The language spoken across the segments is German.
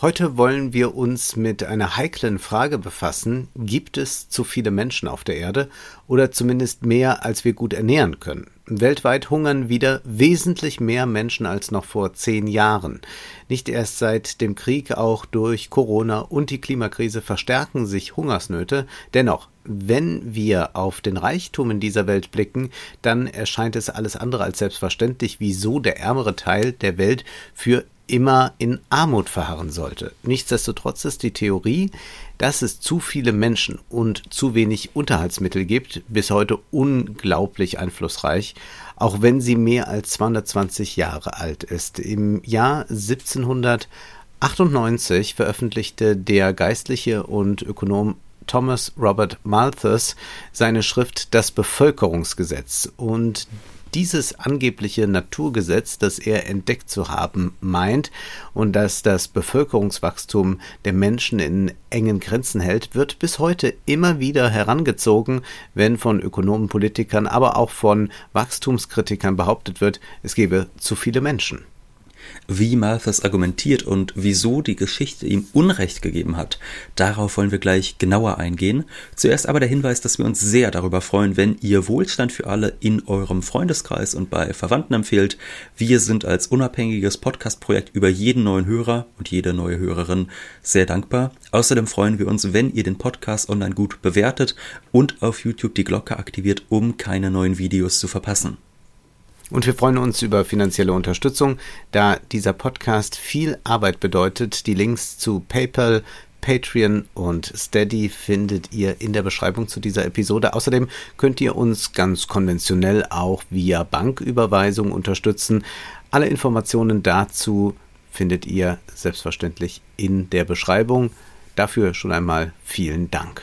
Heute wollen wir uns mit einer heiklen Frage befassen. Gibt es zu viele Menschen auf der Erde oder zumindest mehr, als wir gut ernähren können? Weltweit hungern wieder wesentlich mehr Menschen als noch vor zehn Jahren. Nicht erst seit dem Krieg, auch durch Corona und die Klimakrise verstärken sich Hungersnöte. Dennoch, wenn wir auf den Reichtum in dieser Welt blicken, dann erscheint es alles andere als selbstverständlich, wieso der ärmere Teil der Welt für immer in Armut verharren sollte. Nichtsdestotrotz ist die Theorie, dass es zu viele Menschen und zu wenig Unterhaltsmittel gibt, bis heute unglaublich einflussreich, auch wenn sie mehr als 220 Jahre alt ist. Im Jahr 1798 veröffentlichte der Geistliche und Ökonom Thomas Robert Malthus seine Schrift Das Bevölkerungsgesetz und dieses angebliche Naturgesetz, das er entdeckt zu haben meint und das das Bevölkerungswachstum der Menschen in engen Grenzen hält, wird bis heute immer wieder herangezogen, wenn von Ökonomen, Politikern, aber auch von Wachstumskritikern behauptet wird, es gebe zu viele Menschen wie Malthus argumentiert und wieso die Geschichte ihm Unrecht gegeben hat. Darauf wollen wir gleich genauer eingehen. Zuerst aber der Hinweis, dass wir uns sehr darüber freuen, wenn ihr Wohlstand für alle in eurem Freundeskreis und bei Verwandten empfehlt. Wir sind als unabhängiges Podcast-Projekt über jeden neuen Hörer und jede neue Hörerin sehr dankbar. Außerdem freuen wir uns, wenn ihr den Podcast online gut bewertet und auf YouTube die Glocke aktiviert, um keine neuen Videos zu verpassen. Und wir freuen uns über finanzielle Unterstützung, da dieser Podcast viel Arbeit bedeutet. Die Links zu PayPal, Patreon und Steady findet ihr in der Beschreibung zu dieser Episode. Außerdem könnt ihr uns ganz konventionell auch via Banküberweisung unterstützen. Alle Informationen dazu findet ihr selbstverständlich in der Beschreibung. Dafür schon einmal vielen Dank.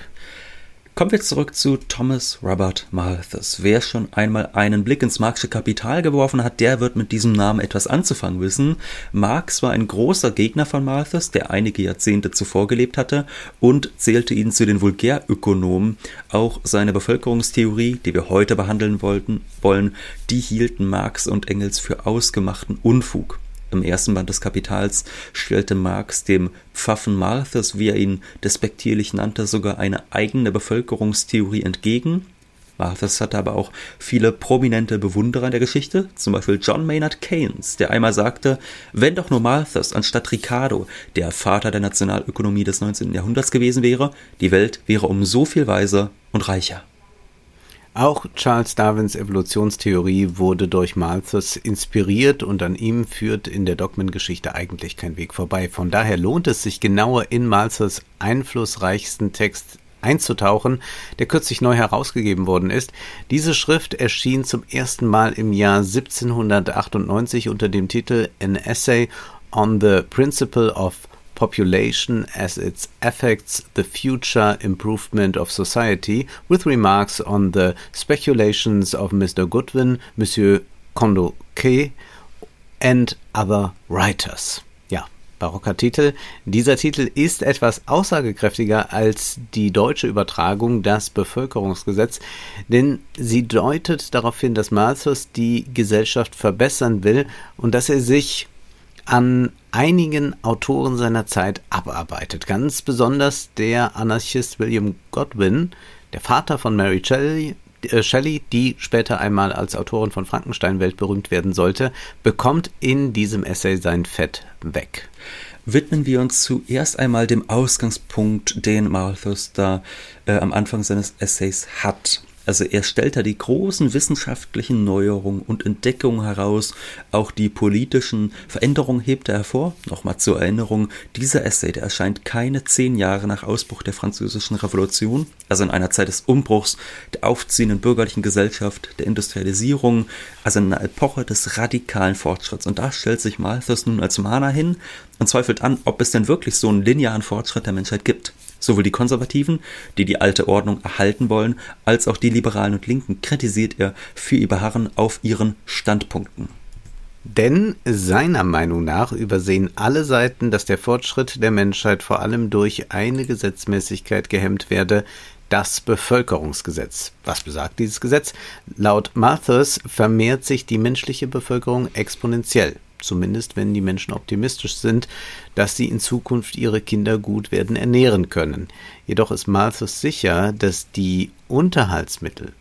Kommen wir zurück zu Thomas Robert Malthus. Wer schon einmal einen Blick ins Marxische Kapital geworfen hat, der wird mit diesem Namen etwas anzufangen wissen. Marx war ein großer Gegner von Malthus, der einige Jahrzehnte zuvor gelebt hatte und zählte ihn zu den Vulgärökonomen. Auch seine Bevölkerungstheorie, die wir heute behandeln wollten, wollen, die hielten Marx und Engels für ausgemachten Unfug. Im ersten Band des Kapitals stellte Marx dem Pfaffen Malthus, wie er ihn despektierlich nannte, sogar eine eigene Bevölkerungstheorie entgegen. Malthus hatte aber auch viele prominente Bewunderer der Geschichte, zum Beispiel John Maynard Keynes, der einmal sagte, wenn doch nur Malthus anstatt Ricardo der Vater der Nationalökonomie des 19. Jahrhunderts gewesen wäre, die Welt wäre um so viel weiser und reicher. Auch Charles Darwins Evolutionstheorie wurde durch Malthus inspiriert und an ihm führt in der Dogmengeschichte eigentlich kein Weg vorbei. Von daher lohnt es sich genauer in Malthus einflussreichsten Text einzutauchen, der kürzlich neu herausgegeben worden ist. Diese Schrift erschien zum ersten Mal im Jahr 1798 unter dem Titel An Essay on the Principle of population as it affects the future improvement of society, with remarks on the speculations of Mr. Goodwin, Monsieur Condorcet and other writers. Ja, barocker Titel. Dieser Titel ist etwas aussagekräftiger als die deutsche Übertragung Das Bevölkerungsgesetz, denn sie deutet darauf hin, dass Malthus die Gesellschaft verbessern will und dass er sich an einigen Autoren seiner Zeit abarbeitet. Ganz besonders der Anarchist William Godwin, der Vater von Mary Shelley, äh, Shelley, die später einmal als Autorin von Frankenstein weltberühmt werden sollte, bekommt in diesem Essay sein Fett weg. Widmen wir uns zuerst einmal dem Ausgangspunkt, den Malthus da äh, am Anfang seines Essays hat. Also er stellt da die großen wissenschaftlichen Neuerungen und Entdeckungen heraus, auch die politischen Veränderungen hebt er hervor. Nochmal zur Erinnerung, dieser Essay, der erscheint keine zehn Jahre nach Ausbruch der französischen Revolution, also in einer Zeit des Umbruchs, der aufziehenden bürgerlichen Gesellschaft, der Industrialisierung, also in einer Epoche des radikalen Fortschritts. Und da stellt sich Malthus nun als Mahner hin und zweifelt an, ob es denn wirklich so einen linearen Fortschritt der Menschheit gibt. Sowohl die Konservativen, die die alte Ordnung erhalten wollen, als auch die Liberalen und Linken kritisiert er für ihr Beharren auf ihren Standpunkten. Denn seiner Meinung nach übersehen alle Seiten, dass der Fortschritt der Menschheit vor allem durch eine Gesetzmäßigkeit gehemmt werde, das Bevölkerungsgesetz. Was besagt dieses Gesetz? Laut Malthus vermehrt sich die menschliche Bevölkerung exponentiell. Zumindest wenn die Menschen optimistisch sind, dass sie in Zukunft ihre Kinder gut werden ernähren können. Jedoch ist Malthus sicher, dass die Unterhaltsmittel,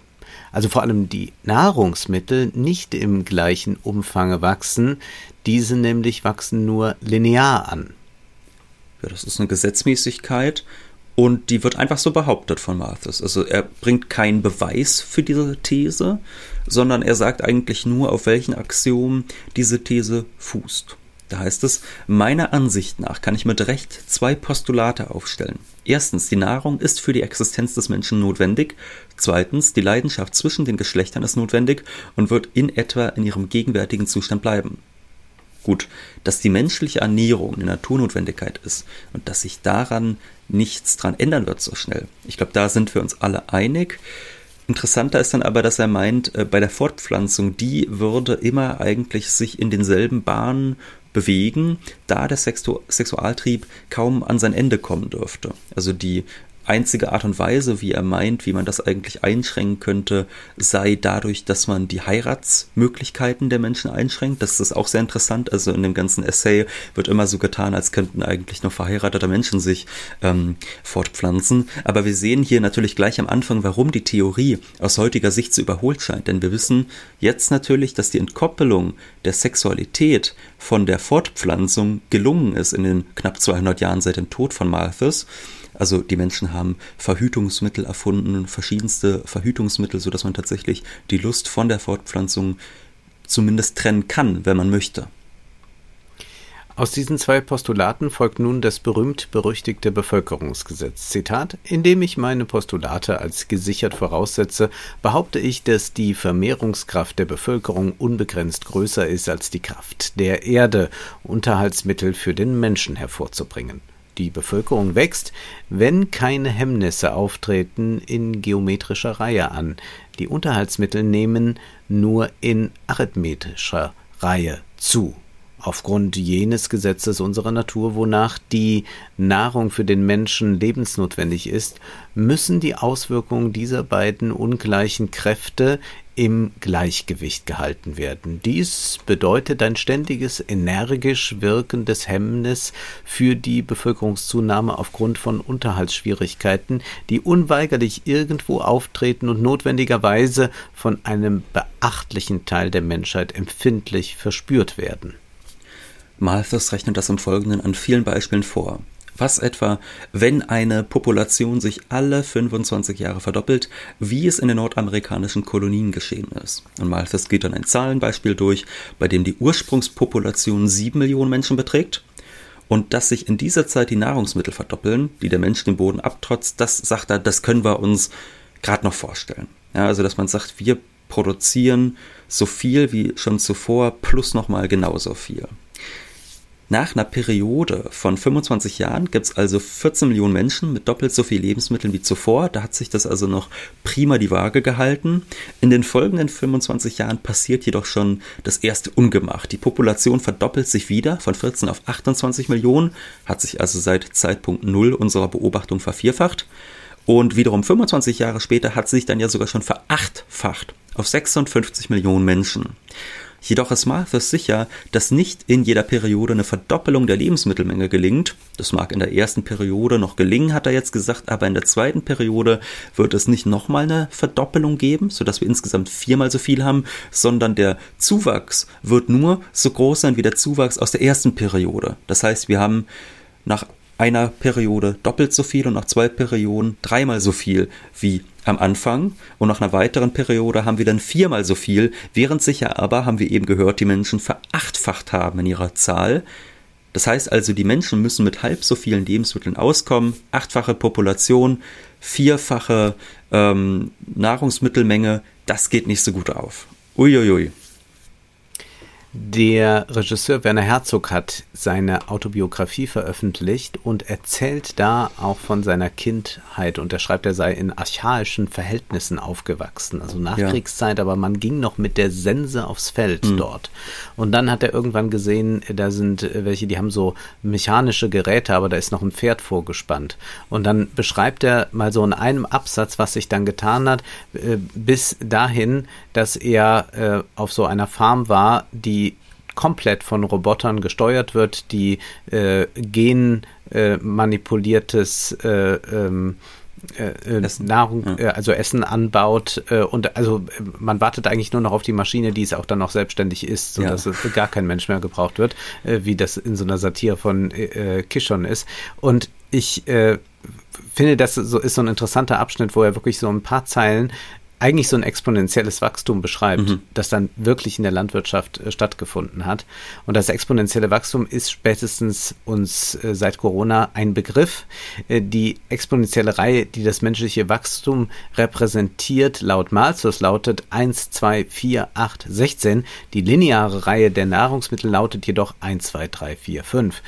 also vor allem die Nahrungsmittel, nicht im gleichen Umfang wachsen. Diese nämlich wachsen nur linear an. Ja, das ist eine Gesetzmäßigkeit und die wird einfach so behauptet von Malthus. Also er bringt keinen Beweis für diese These, sondern er sagt eigentlich nur, auf welchen Axiomen diese These fußt. Da heißt es, meiner Ansicht nach kann ich mit Recht zwei Postulate aufstellen. Erstens, die Nahrung ist für die Existenz des Menschen notwendig. Zweitens, die Leidenschaft zwischen den Geschlechtern ist notwendig und wird in etwa in ihrem gegenwärtigen Zustand bleiben. Gut, dass die menschliche Ernährung eine Naturnotwendigkeit ist und dass sich daran nichts dran ändern wird so schnell. Ich glaube, da sind wir uns alle einig. Interessanter ist dann aber, dass er meint, äh, bei der Fortpflanzung, die würde immer eigentlich sich in denselben Bahnen bewegen, da der Sexu Sexualtrieb kaum an sein Ende kommen dürfte. Also die einzige Art und Weise, wie er meint, wie man das eigentlich einschränken könnte, sei dadurch, dass man die Heiratsmöglichkeiten der Menschen einschränkt. Das ist auch sehr interessant. Also in dem ganzen Essay wird immer so getan, als könnten eigentlich nur verheiratete Menschen sich ähm, fortpflanzen. Aber wir sehen hier natürlich gleich am Anfang, warum die Theorie aus heutiger Sicht zu überholt scheint. Denn wir wissen jetzt natürlich, dass die Entkoppelung der Sexualität von der Fortpflanzung gelungen ist in den knapp 200 Jahren seit dem Tod von Malthus. Also die Menschen haben Verhütungsmittel erfunden, verschiedenste Verhütungsmittel, sodass man tatsächlich die Lust von der Fortpflanzung zumindest trennen kann, wenn man möchte. Aus diesen zwei Postulaten folgt nun das berühmt-berüchtigte Bevölkerungsgesetz. Zitat: Indem ich meine Postulate als gesichert voraussetze, behaupte ich, dass die Vermehrungskraft der Bevölkerung unbegrenzt größer ist als die Kraft der Erde, Unterhaltsmittel für den Menschen hervorzubringen die Bevölkerung wächst, wenn keine Hemmnisse auftreten in geometrischer Reihe an. Die Unterhaltsmittel nehmen nur in arithmetischer Reihe zu. Aufgrund jenes Gesetzes unserer Natur, wonach die Nahrung für den Menschen lebensnotwendig ist, müssen die Auswirkungen dieser beiden ungleichen Kräfte im Gleichgewicht gehalten werden. Dies bedeutet ein ständiges, energisch wirkendes Hemmnis für die Bevölkerungszunahme aufgrund von Unterhaltsschwierigkeiten, die unweigerlich irgendwo auftreten und notwendigerweise von einem beachtlichen Teil der Menschheit empfindlich verspürt werden. Malthus rechnet das im Folgenden an vielen Beispielen vor. Was etwa, wenn eine Population sich alle 25 Jahre verdoppelt, wie es in den nordamerikanischen Kolonien geschehen ist? Und Malthus geht dann ein Zahlenbeispiel durch, bei dem die Ursprungspopulation 7 Millionen Menschen beträgt. Und dass sich in dieser Zeit die Nahrungsmittel verdoppeln, die der Mensch den Boden abtrotzt, das sagt er, das können wir uns gerade noch vorstellen. Ja, also dass man sagt, wir produzieren so viel wie schon zuvor plus nochmal genauso viel. Nach einer Periode von 25 Jahren gibt es also 14 Millionen Menschen mit doppelt so viel Lebensmitteln wie zuvor. Da hat sich das also noch prima die Waage gehalten. In den folgenden 25 Jahren passiert jedoch schon das erste Ungemach. Die Population verdoppelt sich wieder von 14 auf 28 Millionen, hat sich also seit Zeitpunkt Null unserer Beobachtung vervierfacht. Und wiederum 25 Jahre später hat sich dann ja sogar schon verachtfacht auf 56 Millionen Menschen. Jedoch ist Malthus sicher, dass nicht in jeder Periode eine Verdoppelung der Lebensmittelmenge gelingt. Das mag in der ersten Periode noch gelingen, hat er jetzt gesagt, aber in der zweiten Periode wird es nicht nochmal eine Verdoppelung geben, sodass wir insgesamt viermal so viel haben, sondern der Zuwachs wird nur so groß sein wie der Zuwachs aus der ersten Periode. Das heißt, wir haben nach einer Periode doppelt so viel und nach zwei Perioden dreimal so viel wie am Anfang und nach einer weiteren Periode haben wir dann viermal so viel, während sich ja aber, haben wir eben gehört, die Menschen verachtfacht haben in ihrer Zahl. Das heißt also, die Menschen müssen mit halb so vielen Lebensmitteln auskommen, achtfache Population, vierfache ähm, Nahrungsmittelmenge, das geht nicht so gut auf. Uiuiui. Der Regisseur Werner Herzog hat seine Autobiografie veröffentlicht und erzählt da auch von seiner Kindheit und er schreibt, er sei in archaischen Verhältnissen aufgewachsen, also Nachkriegszeit, ja. aber man ging noch mit der Sense aufs Feld mhm. dort. Und dann hat er irgendwann gesehen, da sind welche, die haben so mechanische Geräte, aber da ist noch ein Pferd vorgespannt. Und dann beschreibt er mal so in einem Absatz, was sich dann getan hat, äh, bis dahin, dass er äh, auf so einer Farm war, die komplett von Robotern gesteuert wird, die äh, genmanipuliertes äh, ähm, äh, Essen. Nahrung, ja. äh, also Essen anbaut äh, und also man wartet eigentlich nur noch auf die Maschine, die es auch dann noch selbstständig ist, sodass ja. gar kein Mensch mehr gebraucht wird, äh, wie das in so einer Satire von äh, Kishon ist. Und ich äh, finde, das so ist so ein interessanter Abschnitt, wo er wirklich so ein paar Zeilen eigentlich so ein exponentielles Wachstum beschreibt, mhm. das dann wirklich in der Landwirtschaft äh, stattgefunden hat. Und das exponentielle Wachstum ist spätestens uns äh, seit Corona ein Begriff. Äh, die exponentielle Reihe, die das menschliche Wachstum repräsentiert, laut Malthus lautet 1, 2, 4, 8, 16. Die lineare Reihe der Nahrungsmittel lautet jedoch 1, 2, 3, 4, 5.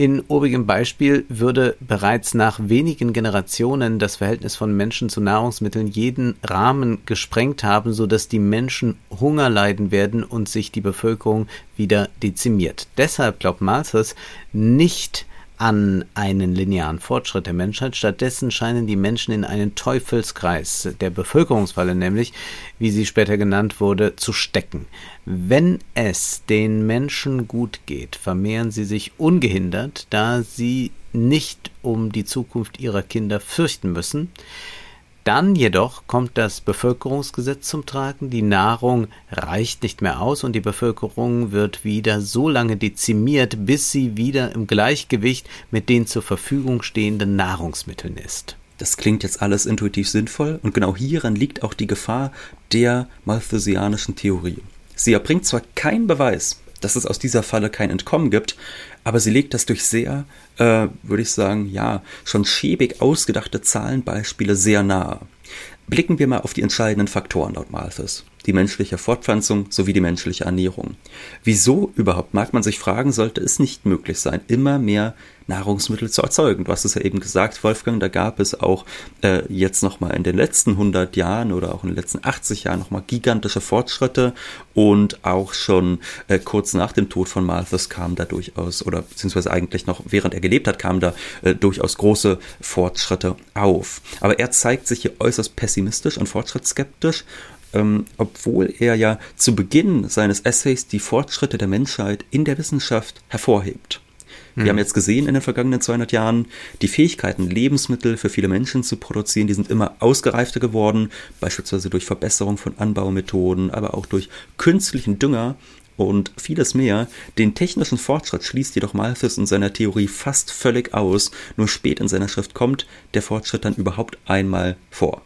In obigem Beispiel würde bereits nach wenigen Generationen das Verhältnis von Menschen zu Nahrungsmitteln jeden Rahmen gesprengt haben, sodass die Menschen Hunger leiden werden und sich die Bevölkerung wieder dezimiert. Deshalb glaubt Malthus nicht an einen linearen Fortschritt der Menschheit. Stattdessen scheinen die Menschen in einen Teufelskreis, der Bevölkerungsfalle nämlich, wie sie später genannt wurde, zu stecken. Wenn es den Menschen gut geht, vermehren sie sich ungehindert, da sie nicht um die Zukunft ihrer Kinder fürchten müssen. Dann jedoch kommt das Bevölkerungsgesetz zum Tragen, die Nahrung reicht nicht mehr aus und die Bevölkerung wird wieder so lange dezimiert, bis sie wieder im Gleichgewicht mit den zur Verfügung stehenden Nahrungsmitteln ist. Das klingt jetzt alles intuitiv sinnvoll und genau hieran liegt auch die Gefahr der malthusianischen Theorie. Sie erbringt zwar keinen Beweis, dass es aus dieser Falle kein Entkommen gibt, aber sie legt das durch sehr, äh, würde ich sagen, ja, schon schäbig ausgedachte Zahlenbeispiele sehr nahe. Blicken wir mal auf die entscheidenden Faktoren laut Malthus die menschliche Fortpflanzung sowie die menschliche Ernährung. Wieso überhaupt, mag man sich fragen, sollte es nicht möglich sein, immer mehr Nahrungsmittel zu erzeugen. Du hast es ja eben gesagt, Wolfgang, da gab es auch äh, jetzt nochmal in den letzten 100 Jahren oder auch in den letzten 80 Jahren nochmal gigantische Fortschritte und auch schon äh, kurz nach dem Tod von Malthus kam da durchaus, oder beziehungsweise eigentlich noch während er gelebt hat, kamen da äh, durchaus große Fortschritte auf. Aber er zeigt sich hier äußerst pessimistisch und fortschrittsskeptisch ähm, obwohl er ja zu Beginn seines Essays die Fortschritte der Menschheit in der Wissenschaft hervorhebt. Wir haben mhm. jetzt gesehen in den vergangenen 200 Jahren, die Fähigkeiten, Lebensmittel für viele Menschen zu produzieren, die sind immer ausgereifter geworden, beispielsweise durch Verbesserung von Anbaumethoden, aber auch durch künstlichen Dünger und vieles mehr. Den technischen Fortschritt schließt jedoch Malthus in seiner Theorie fast völlig aus, nur spät in seiner Schrift kommt der Fortschritt dann überhaupt einmal vor.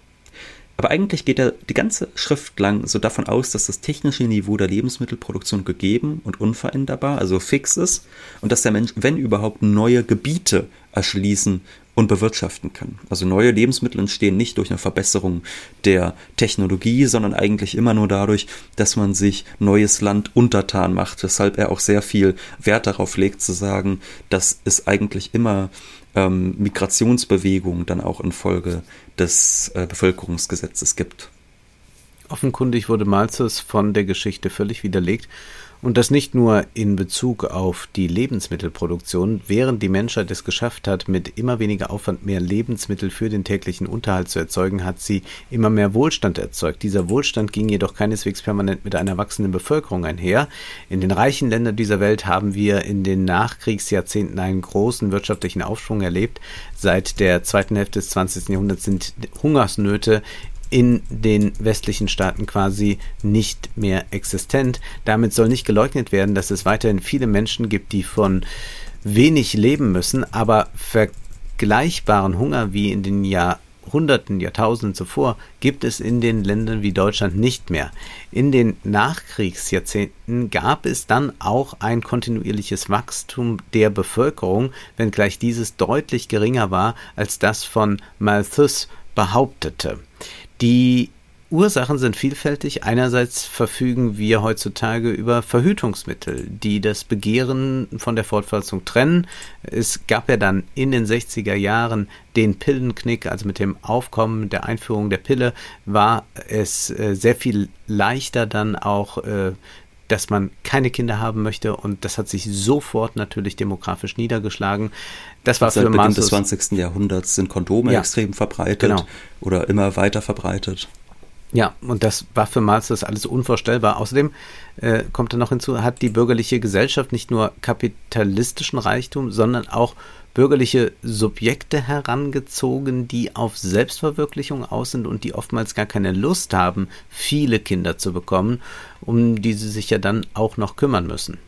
Aber eigentlich geht er die ganze Schrift lang so davon aus, dass das technische Niveau der Lebensmittelproduktion gegeben und unveränderbar, also fix ist, und dass der Mensch, wenn überhaupt, neue Gebiete erschließen und bewirtschaften kann. Also neue Lebensmittel entstehen nicht durch eine Verbesserung der Technologie, sondern eigentlich immer nur dadurch, dass man sich neues Land untertan macht, weshalb er auch sehr viel Wert darauf legt zu sagen, dass es eigentlich immer ähm, Migrationsbewegungen dann auch infolge des äh, Bevölkerungsgesetzes gibt. Offenkundig wurde Malthus von der Geschichte völlig widerlegt und das nicht nur in Bezug auf die Lebensmittelproduktion, während die Menschheit es geschafft hat, mit immer weniger Aufwand mehr Lebensmittel für den täglichen Unterhalt zu erzeugen, hat sie immer mehr Wohlstand erzeugt. Dieser Wohlstand ging jedoch keineswegs permanent mit einer wachsenden Bevölkerung einher. In den reichen Ländern dieser Welt haben wir in den Nachkriegsjahrzehnten einen großen wirtschaftlichen Aufschwung erlebt. Seit der zweiten Hälfte des 20. Jahrhunderts sind Hungersnöte in den westlichen Staaten quasi nicht mehr existent. Damit soll nicht geleugnet werden, dass es weiterhin viele Menschen gibt, die von wenig leben müssen, aber vergleichbaren Hunger wie in den Jahrhunderten, Jahrtausenden zuvor gibt es in den Ländern wie Deutschland nicht mehr. In den Nachkriegsjahrzehnten gab es dann auch ein kontinuierliches Wachstum der Bevölkerung, wenngleich dieses deutlich geringer war als das von Malthus behauptete. Die Ursachen sind vielfältig. Einerseits verfügen wir heutzutage über Verhütungsmittel, die das Begehren von der Fortpflanzung trennen. Es gab ja dann in den 60er Jahren den Pillenknick, also mit dem Aufkommen der Einführung der Pille war es äh, sehr viel leichter dann auch äh, dass man keine Kinder haben möchte und das hat sich sofort natürlich demografisch niedergeschlagen. Das war Seit für Beginn des 20. Jahrhunderts sind Kondome ja, extrem verbreitet genau. oder immer weiter verbreitet. Ja, und das war für Malthus alles unvorstellbar. Außerdem äh, kommt er noch hinzu, hat die bürgerliche Gesellschaft nicht nur kapitalistischen Reichtum, sondern auch bürgerliche Subjekte herangezogen, die auf Selbstverwirklichung aus sind und die oftmals gar keine Lust haben, viele Kinder zu bekommen, um die sie sich ja dann auch noch kümmern müssen.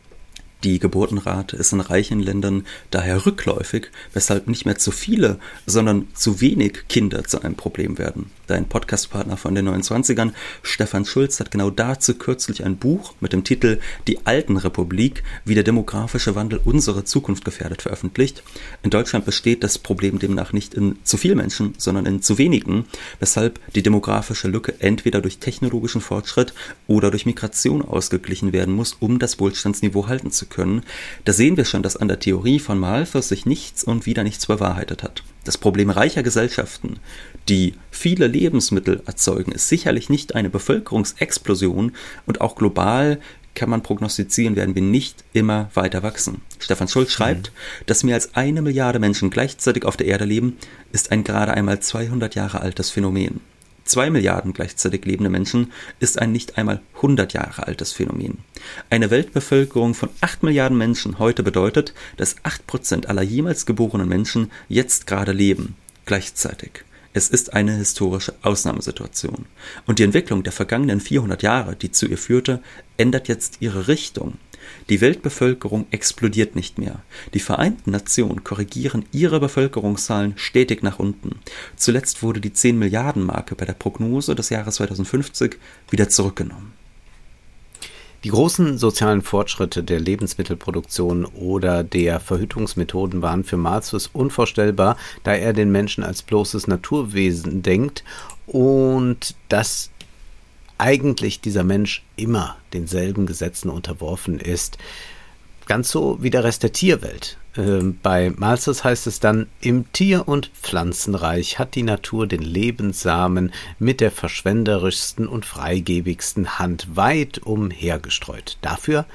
Die Geburtenrate ist in reichen Ländern daher rückläufig, weshalb nicht mehr zu viele, sondern zu wenig Kinder zu einem Problem werden. Dein Podcastpartner von den 29ern, Stefan Schulz, hat genau dazu kürzlich ein Buch mit dem Titel Die alten Republik, wie der demografische Wandel unsere Zukunft gefährdet, veröffentlicht. In Deutschland besteht das Problem demnach nicht in zu viel Menschen, sondern in zu wenigen, weshalb die demografische Lücke entweder durch technologischen Fortschritt oder durch Migration ausgeglichen werden muss, um das Wohlstandsniveau halten zu können. Da sehen wir schon, dass an der Theorie von Malthus sich nichts und wieder nichts bewahrheitet hat. Das Problem reicher Gesellschaften, die viele Lebensmittel erzeugen, ist sicherlich nicht eine Bevölkerungsexplosion und auch global kann man prognostizieren, werden wir nicht immer weiter wachsen. Stefan Schulz schreibt, mhm. dass mehr als eine Milliarde Menschen gleichzeitig auf der Erde leben, ist ein gerade einmal 200 Jahre altes Phänomen. Zwei Milliarden gleichzeitig lebende Menschen ist ein nicht einmal 100 Jahre altes Phänomen. Eine Weltbevölkerung von 8 Milliarden Menschen heute bedeutet, dass 8 Prozent aller jemals geborenen Menschen jetzt gerade leben. Gleichzeitig. Es ist eine historische Ausnahmesituation. Und die Entwicklung der vergangenen 400 Jahre, die zu ihr führte, ändert jetzt ihre Richtung. Die Weltbevölkerung explodiert nicht mehr. Die Vereinten Nationen korrigieren ihre Bevölkerungszahlen stetig nach unten. Zuletzt wurde die 10 Milliarden Marke bei der Prognose des Jahres 2050 wieder zurückgenommen. Die großen sozialen Fortschritte der Lebensmittelproduktion oder der Verhütungsmethoden waren für Malthus unvorstellbar, da er den Menschen als bloßes Naturwesen denkt und das eigentlich dieser Mensch immer denselben Gesetzen unterworfen ist. Ganz so wie der Rest der Tierwelt. Ähm, bei Malthus heißt es dann, im Tier- und Pflanzenreich hat die Natur den Lebenssamen mit der verschwenderischsten und freigebigsten Hand weit umhergestreut. Dafür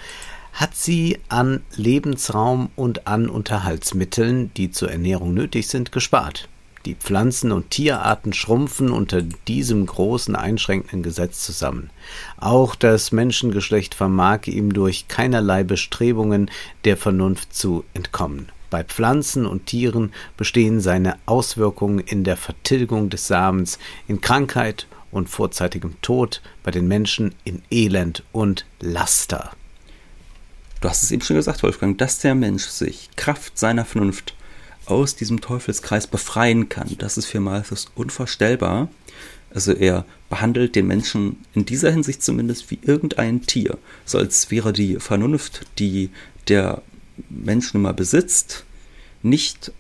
hat sie an Lebensraum und an Unterhaltsmitteln, die zur Ernährung nötig sind, gespart. Die Pflanzen- und Tierarten schrumpfen unter diesem großen einschränkenden Gesetz zusammen. Auch das Menschengeschlecht vermag ihm durch keinerlei Bestrebungen der Vernunft zu entkommen. Bei Pflanzen und Tieren bestehen seine Auswirkungen in der Vertilgung des Samens, in Krankheit und vorzeitigem Tod, bei den Menschen in Elend und Laster. Du hast es eben schon gesagt, Wolfgang, dass der Mensch sich Kraft seiner Vernunft aus diesem Teufelskreis befreien kann. Das ist für Malthus unvorstellbar. Also er behandelt den Menschen in dieser Hinsicht zumindest wie irgendein Tier, so als wäre die Vernunft, die der Mensch nun mal besitzt, nicht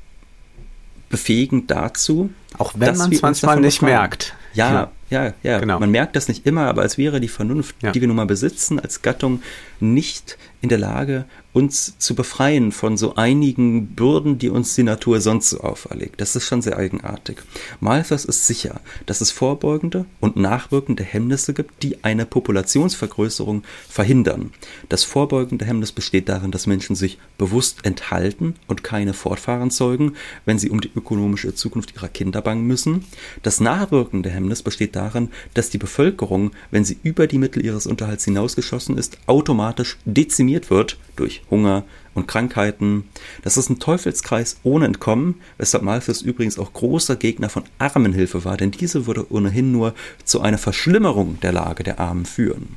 befähigend dazu. Auch wenn man es manchmal nicht befreien. merkt. Ja, ja, ja. Genau. Man merkt das nicht immer, aber als wäre die Vernunft, ja. die wir nun mal besitzen als Gattung, nicht in der Lage, uns zu befreien von so einigen Bürden, die uns die Natur sonst so auferlegt. Das ist schon sehr eigenartig. Malthus ist sicher, dass es vorbeugende und nachwirkende Hemmnisse gibt, die eine Populationsvergrößerung verhindern. Das vorbeugende Hemmnis besteht darin, dass Menschen sich bewusst enthalten und keine Fortfahren zeugen, wenn sie um die ökonomische Zukunft ihrer Kinder bangen müssen. Das nachwirkende Hemmnis besteht darin, dass die Bevölkerung, wenn sie über die Mittel ihres Unterhalts hinausgeschossen ist, automatisch dezimiert wird durch Hunger und Krankheiten. Das ist ein Teufelskreis ohne Entkommen, weshalb Malthus übrigens auch großer Gegner von Armenhilfe war, denn diese würde ohnehin nur zu einer Verschlimmerung der Lage der Armen führen.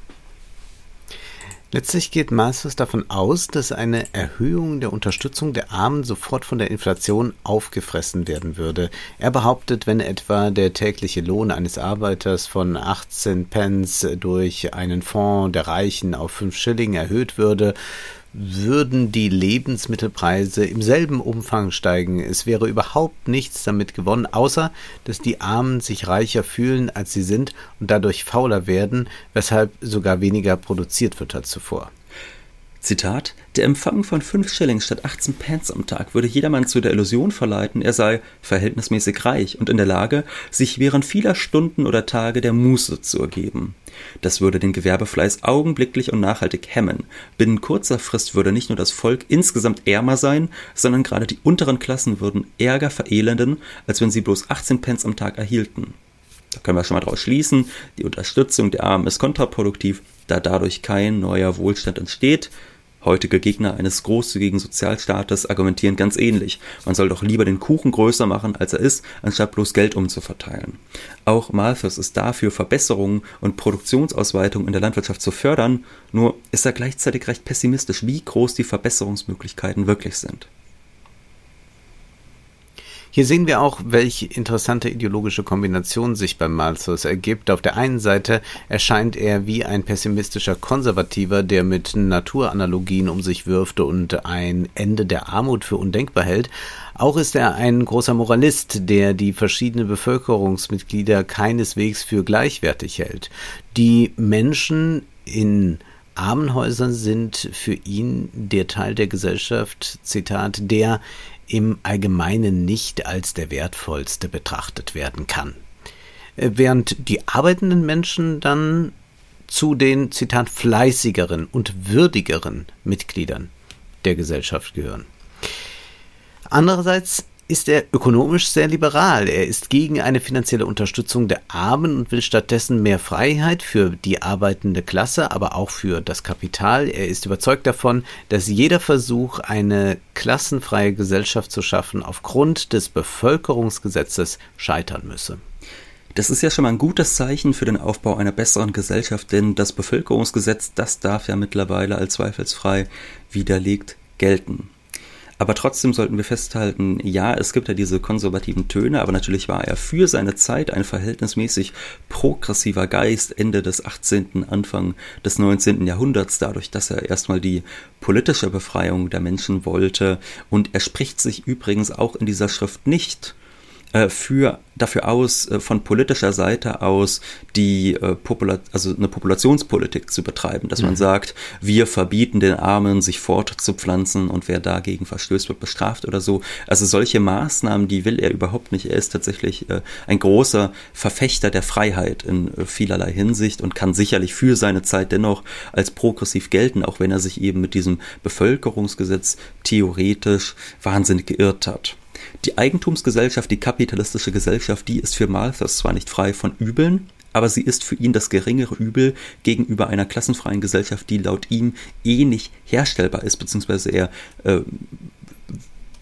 Letztlich geht Malthus davon aus, dass eine Erhöhung der Unterstützung der Armen sofort von der Inflation aufgefressen werden würde. Er behauptet, wenn etwa der tägliche Lohn eines Arbeiters von 18 Pence durch einen Fonds der Reichen auf 5 Schilling erhöht würde, würden die Lebensmittelpreise im selben Umfang steigen. Es wäre überhaupt nichts damit gewonnen, außer dass die Armen sich reicher fühlen, als sie sind und dadurch fauler werden, weshalb sogar weniger produziert wird als zuvor. Zitat, der Empfang von 5 Schilling statt 18 Pence am Tag würde jedermann zu der Illusion verleiten, er sei verhältnismäßig reich und in der Lage, sich während vieler Stunden oder Tage der Muße zu ergeben. Das würde den Gewerbefleiß augenblicklich und nachhaltig hemmen. Binnen kurzer Frist würde nicht nur das Volk insgesamt ärmer sein, sondern gerade die unteren Klassen würden ärger verelenden, als wenn sie bloß 18 Pence am Tag erhielten. Da können wir schon mal draus schließen, die Unterstützung der Armen ist kontraproduktiv, da dadurch kein neuer Wohlstand entsteht, Heutige Gegner eines großzügigen Sozialstaates argumentieren ganz ähnlich. Man soll doch lieber den Kuchen größer machen, als er ist, anstatt bloß Geld umzuverteilen. Auch Malthus ist dafür, Verbesserungen und Produktionsausweitung in der Landwirtschaft zu fördern, nur ist er gleichzeitig recht pessimistisch, wie groß die Verbesserungsmöglichkeiten wirklich sind. Hier sehen wir auch, welche interessante ideologische Kombination sich beim Malthus ergibt. Auf der einen Seite erscheint er wie ein pessimistischer Konservativer, der mit Naturanalogien um sich wirft und ein Ende der Armut für undenkbar hält. Auch ist er ein großer Moralist, der die verschiedenen Bevölkerungsmitglieder keineswegs für gleichwertig hält. Die Menschen in Armenhäusern sind für ihn der Teil der Gesellschaft, Zitat, der im Allgemeinen nicht als der wertvollste betrachtet werden kann. Äh, während die arbeitenden Menschen dann zu den, Zitat, fleißigeren und würdigeren Mitgliedern der Gesellschaft gehören. Andererseits ist er ökonomisch sehr liberal. Er ist gegen eine finanzielle Unterstützung der Armen und will stattdessen mehr Freiheit für die arbeitende Klasse, aber auch für das Kapital. Er ist überzeugt davon, dass jeder Versuch, eine klassenfreie Gesellschaft zu schaffen, aufgrund des Bevölkerungsgesetzes scheitern müsse. Das ist ja schon mal ein gutes Zeichen für den Aufbau einer besseren Gesellschaft, denn das Bevölkerungsgesetz, das darf ja mittlerweile als zweifelsfrei widerlegt gelten. Aber trotzdem sollten wir festhalten, ja, es gibt ja diese konservativen Töne, aber natürlich war er für seine Zeit ein verhältnismäßig progressiver Geist Ende des 18., Anfang des 19. Jahrhunderts, dadurch, dass er erstmal die politische Befreiung der Menschen wollte. Und er spricht sich übrigens auch in dieser Schrift nicht äh, für, dafür aus, äh, von politischer Seite aus die äh, Popula also eine Populationspolitik zu betreiben, dass mhm. man sagt, wir verbieten den Armen, sich fortzupflanzen und wer dagegen verstößt, wird bestraft oder so. Also solche Maßnahmen, die will er überhaupt nicht. Er ist tatsächlich äh, ein großer Verfechter der Freiheit in äh, vielerlei Hinsicht und kann sicherlich für seine Zeit dennoch als progressiv gelten, auch wenn er sich eben mit diesem Bevölkerungsgesetz theoretisch wahnsinnig geirrt hat. Die Eigentumsgesellschaft, die kapitalistische Gesellschaft, die ist für Malthus zwar nicht frei von Übeln, aber sie ist für ihn das geringere Übel gegenüber einer klassenfreien Gesellschaft, die laut ihm eh nicht herstellbar ist, beziehungsweise er äh,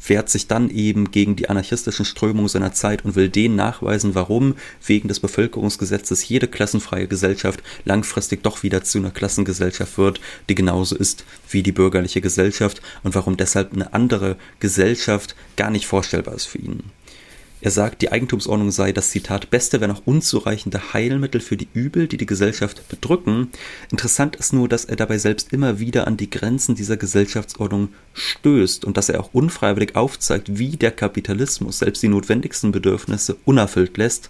wehrt sich dann eben gegen die anarchistischen Strömungen seiner Zeit und will denen nachweisen, warum wegen des Bevölkerungsgesetzes jede klassenfreie Gesellschaft langfristig doch wieder zu einer Klassengesellschaft wird, die genauso ist wie die bürgerliche Gesellschaft und warum deshalb eine andere Gesellschaft gar nicht vorstellbar ist für ihn. Er sagt, die Eigentumsordnung sei das Zitat beste, wenn auch unzureichende Heilmittel für die Übel, die die Gesellschaft bedrücken. Interessant ist nur, dass er dabei selbst immer wieder an die Grenzen dieser Gesellschaftsordnung stößt und dass er auch unfreiwillig aufzeigt, wie der Kapitalismus selbst die notwendigsten Bedürfnisse unerfüllt lässt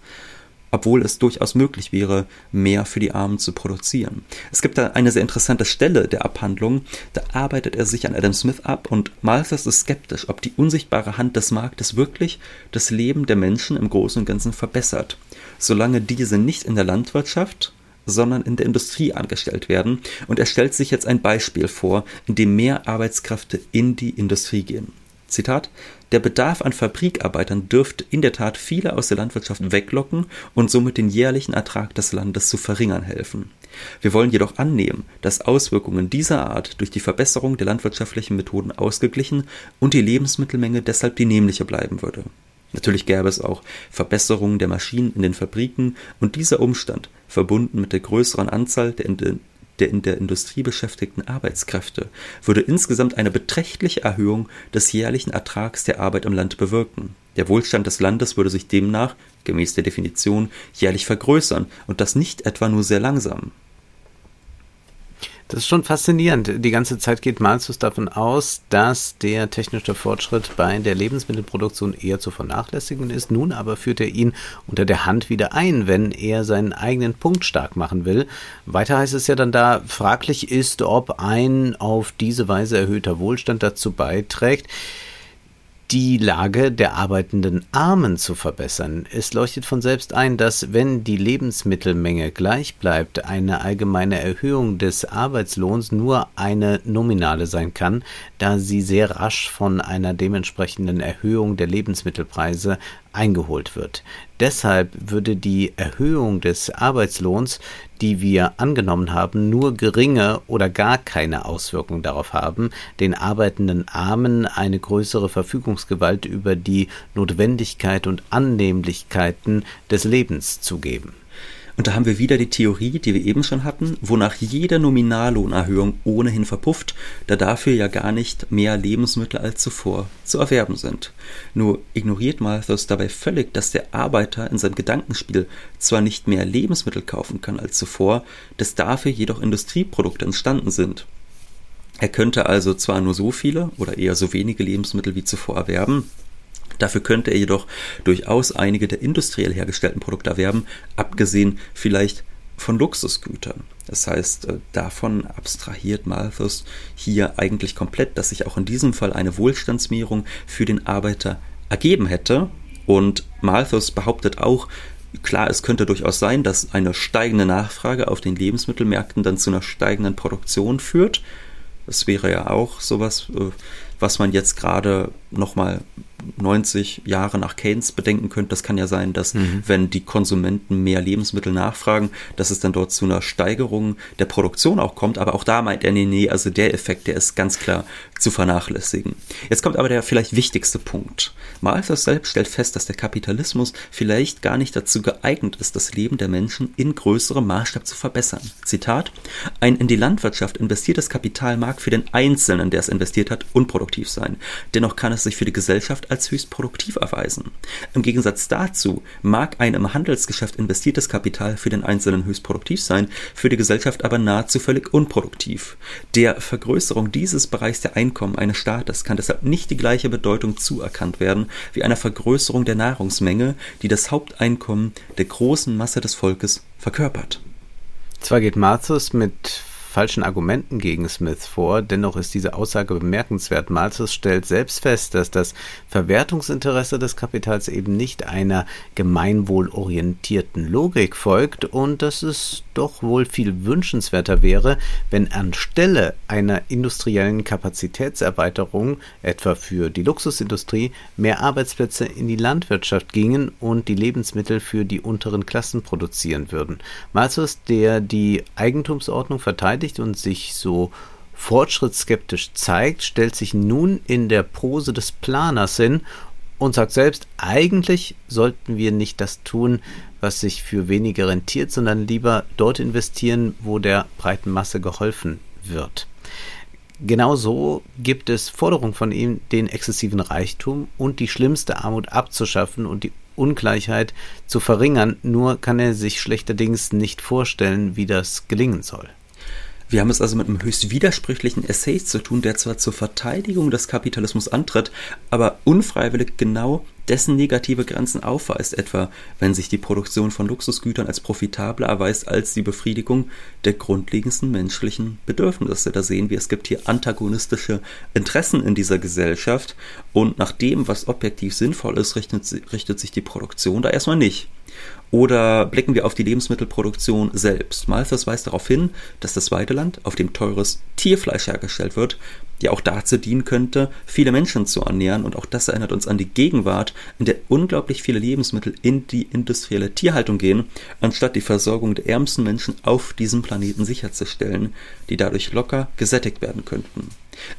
obwohl es durchaus möglich wäre, mehr für die Armen zu produzieren. Es gibt da eine sehr interessante Stelle der Abhandlung, da arbeitet er sich an Adam Smith ab und Malthus ist skeptisch, ob die unsichtbare Hand des Marktes wirklich das Leben der Menschen im Großen und Ganzen verbessert, solange diese nicht in der Landwirtschaft, sondern in der Industrie angestellt werden. Und er stellt sich jetzt ein Beispiel vor, in dem mehr Arbeitskräfte in die Industrie gehen. Zitat, der Bedarf an Fabrikarbeitern dürfte in der Tat viele aus der Landwirtschaft weglocken und somit den jährlichen Ertrag des Landes zu verringern helfen. Wir wollen jedoch annehmen, dass Auswirkungen dieser Art durch die Verbesserung der landwirtschaftlichen Methoden ausgeglichen und die Lebensmittelmenge deshalb die nämliche bleiben würde. Natürlich gäbe es auch Verbesserungen der Maschinen in den Fabriken und dieser Umstand, verbunden mit der größeren Anzahl der der in der Industrie beschäftigten Arbeitskräfte würde insgesamt eine beträchtliche Erhöhung des jährlichen Ertrags der Arbeit im Land bewirken. Der Wohlstand des Landes würde sich demnach, gemäß der Definition, jährlich vergrößern und das nicht etwa nur sehr langsam. Das ist schon faszinierend. Die ganze Zeit geht Malthus davon aus, dass der technische Fortschritt bei der Lebensmittelproduktion eher zu vernachlässigen ist. Nun aber führt er ihn unter der Hand wieder ein, wenn er seinen eigenen Punkt stark machen will. Weiter heißt es ja dann da, fraglich ist, ob ein auf diese Weise erhöhter Wohlstand dazu beiträgt, die Lage der arbeitenden Armen zu verbessern. Es leuchtet von selbst ein, dass wenn die Lebensmittelmenge gleich bleibt, eine allgemeine Erhöhung des Arbeitslohns nur eine nominale sein kann, da sie sehr rasch von einer dementsprechenden Erhöhung der Lebensmittelpreise eingeholt wird. Deshalb würde die Erhöhung des Arbeitslohns, die wir angenommen haben, nur geringe oder gar keine Auswirkung darauf haben, den arbeitenden Armen eine größere Verfügungsgewalt über die Notwendigkeit und Annehmlichkeiten des Lebens zu geben. Und da haben wir wieder die Theorie, die wir eben schon hatten, wonach jede Nominallohnerhöhung ohnehin verpufft, da dafür ja gar nicht mehr Lebensmittel als zuvor zu erwerben sind. Nur ignoriert Malthus dabei völlig, dass der Arbeiter in seinem Gedankenspiel zwar nicht mehr Lebensmittel kaufen kann als zuvor, dass dafür jedoch Industrieprodukte entstanden sind. Er könnte also zwar nur so viele oder eher so wenige Lebensmittel wie zuvor erwerben, Dafür könnte er jedoch durchaus einige der industriell hergestellten Produkte erwerben, abgesehen vielleicht von Luxusgütern. Das heißt, äh, davon abstrahiert Malthus hier eigentlich komplett, dass sich auch in diesem Fall eine Wohlstandsmehrung für den Arbeiter ergeben hätte. Und Malthus behauptet auch, klar, es könnte durchaus sein, dass eine steigende Nachfrage auf den Lebensmittelmärkten dann zu einer steigenden Produktion führt. Das wäre ja auch sowas, äh, was man jetzt gerade nochmal 90 Jahre nach Keynes bedenken könnte. Das kann ja sein, dass mhm. wenn die Konsumenten mehr Lebensmittel nachfragen, dass es dann dort zu einer Steigerung der Produktion auch kommt. Aber auch da meint er, nee, nee, also der Effekt, der ist ganz klar zu vernachlässigen. Jetzt kommt aber der vielleicht wichtigste Punkt. Malthus selbst stellt fest, dass der Kapitalismus vielleicht gar nicht dazu geeignet ist, das Leben der Menschen in größerem Maßstab zu verbessern. Zitat, ein in die Landwirtschaft investiertes Kapital mag für den Einzelnen, der es investiert hat, unproduktiv sein. Dennoch kann es sich für die Gesellschaft als höchst produktiv erweisen. Im Gegensatz dazu mag ein im Handelsgeschäft investiertes Kapital für den Einzelnen höchst produktiv sein, für die Gesellschaft aber nahezu völlig unproduktiv. Der Vergrößerung dieses Bereichs der Einkommen eines Staates kann deshalb nicht die gleiche Bedeutung zuerkannt werden wie einer Vergrößerung der Nahrungsmenge, die das Haupteinkommen der großen Masse des Volkes verkörpert. Zwar geht Malthus mit falschen Argumenten gegen Smith vor, dennoch ist diese Aussage bemerkenswert. Malthus stellt selbst fest, dass das Verwertungsinteresse des Kapitals eben nicht einer gemeinwohlorientierten Logik folgt und dass es doch wohl viel wünschenswerter wäre, wenn anstelle einer industriellen Kapazitätserweiterung, etwa für die Luxusindustrie, mehr Arbeitsplätze in die Landwirtschaft gingen und die Lebensmittel für die unteren Klassen produzieren würden. Malthus, der die Eigentumsordnung verteidigt, verteidigt und sich so fortschrittsskeptisch zeigt, stellt sich nun in der Pose des Planers hin und sagt selbst, eigentlich sollten wir nicht das tun, was sich für weniger rentiert, sondern lieber dort investieren, wo der breiten Masse geholfen wird. Genauso gibt es Forderungen von ihm, den exzessiven Reichtum und die schlimmste Armut abzuschaffen und die Ungleichheit zu verringern, nur kann er sich schlechterdings nicht vorstellen, wie das gelingen soll. Wir haben es also mit einem höchst widersprüchlichen Essay zu tun, der zwar zur Verteidigung des Kapitalismus antritt, aber unfreiwillig genau dessen negative Grenzen aufweist, etwa wenn sich die Produktion von Luxusgütern als profitabler erweist als die Befriedigung der grundlegendsten menschlichen Bedürfnisse. Da sehen wir, es gibt hier antagonistische Interessen in dieser Gesellschaft und nach dem, was objektiv sinnvoll ist, richtet, richtet sich die Produktion da erstmal nicht. Oder blicken wir auf die Lebensmittelproduktion selbst. Malthus weist darauf hin, dass das Weideland, auf dem teures Tierfleisch hergestellt wird, ja auch dazu dienen könnte, viele Menschen zu ernähren. Und auch das erinnert uns an die Gegenwart, in der unglaublich viele Lebensmittel in die industrielle Tierhaltung gehen, anstatt die Versorgung der ärmsten Menschen auf diesem Planeten sicherzustellen, die dadurch locker gesättigt werden könnten.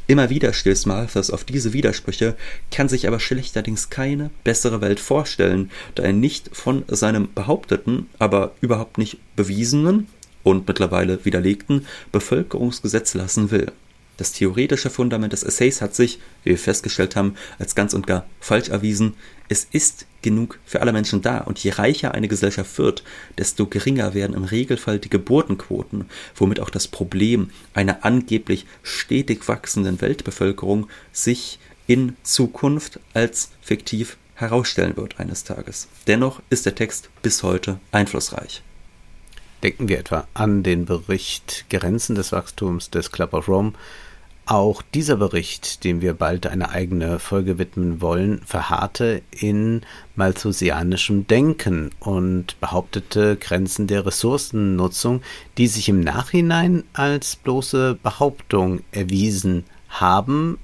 Immer wieder stößt Malthus auf diese Widersprüche, kann sich aber schlechterdings keine bessere Welt vorstellen, da er nicht von seinem behaupteten, aber überhaupt nicht bewiesenen und mittlerweile widerlegten Bevölkerungsgesetz lassen will. Das theoretische Fundament des Essays hat sich, wie wir festgestellt haben, als ganz und gar falsch erwiesen. Es ist genug für alle Menschen da und je reicher eine Gesellschaft wird, desto geringer werden im Regelfall die Geburtenquoten, womit auch das Problem einer angeblich stetig wachsenden Weltbevölkerung sich in Zukunft als fiktiv herausstellen wird eines Tages. Dennoch ist der Text bis heute einflussreich. Denken wir etwa an den Bericht Grenzen des Wachstums des Club of Rome. Auch dieser Bericht, dem wir bald eine eigene Folge widmen wollen, verharrte in malthusianischem Denken und behauptete Grenzen der Ressourcennutzung, die sich im Nachhinein als bloße Behauptung erwiesen haben.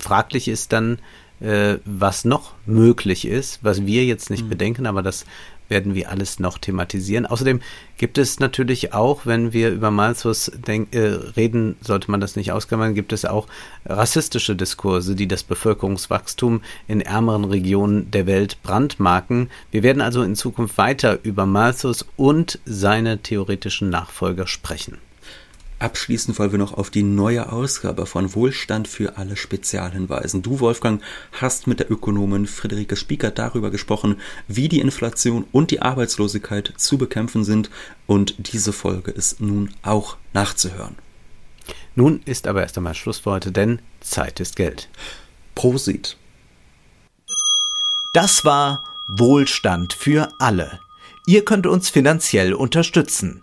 Fraglich ist dann, äh, was noch möglich ist, was wir jetzt nicht mhm. bedenken, aber das werden wir alles noch thematisieren. Außerdem gibt es natürlich auch, wenn wir über Malthus denk, äh, reden, sollte man das nicht ausklammern, gibt es auch rassistische Diskurse, die das Bevölkerungswachstum in ärmeren Regionen der Welt brandmarken. Wir werden also in Zukunft weiter über Malthus und seine theoretischen Nachfolger sprechen. Abschließend wollen wir noch auf die neue Ausgabe von Wohlstand für alle Spezial hinweisen. Du, Wolfgang, hast mit der Ökonomin Friederike Spieker darüber gesprochen, wie die Inflation und die Arbeitslosigkeit zu bekämpfen sind. Und diese Folge ist nun auch nachzuhören. Nun ist aber erst einmal Schluss für heute, denn Zeit ist Geld. Prosit. Das war Wohlstand für alle. Ihr könnt uns finanziell unterstützen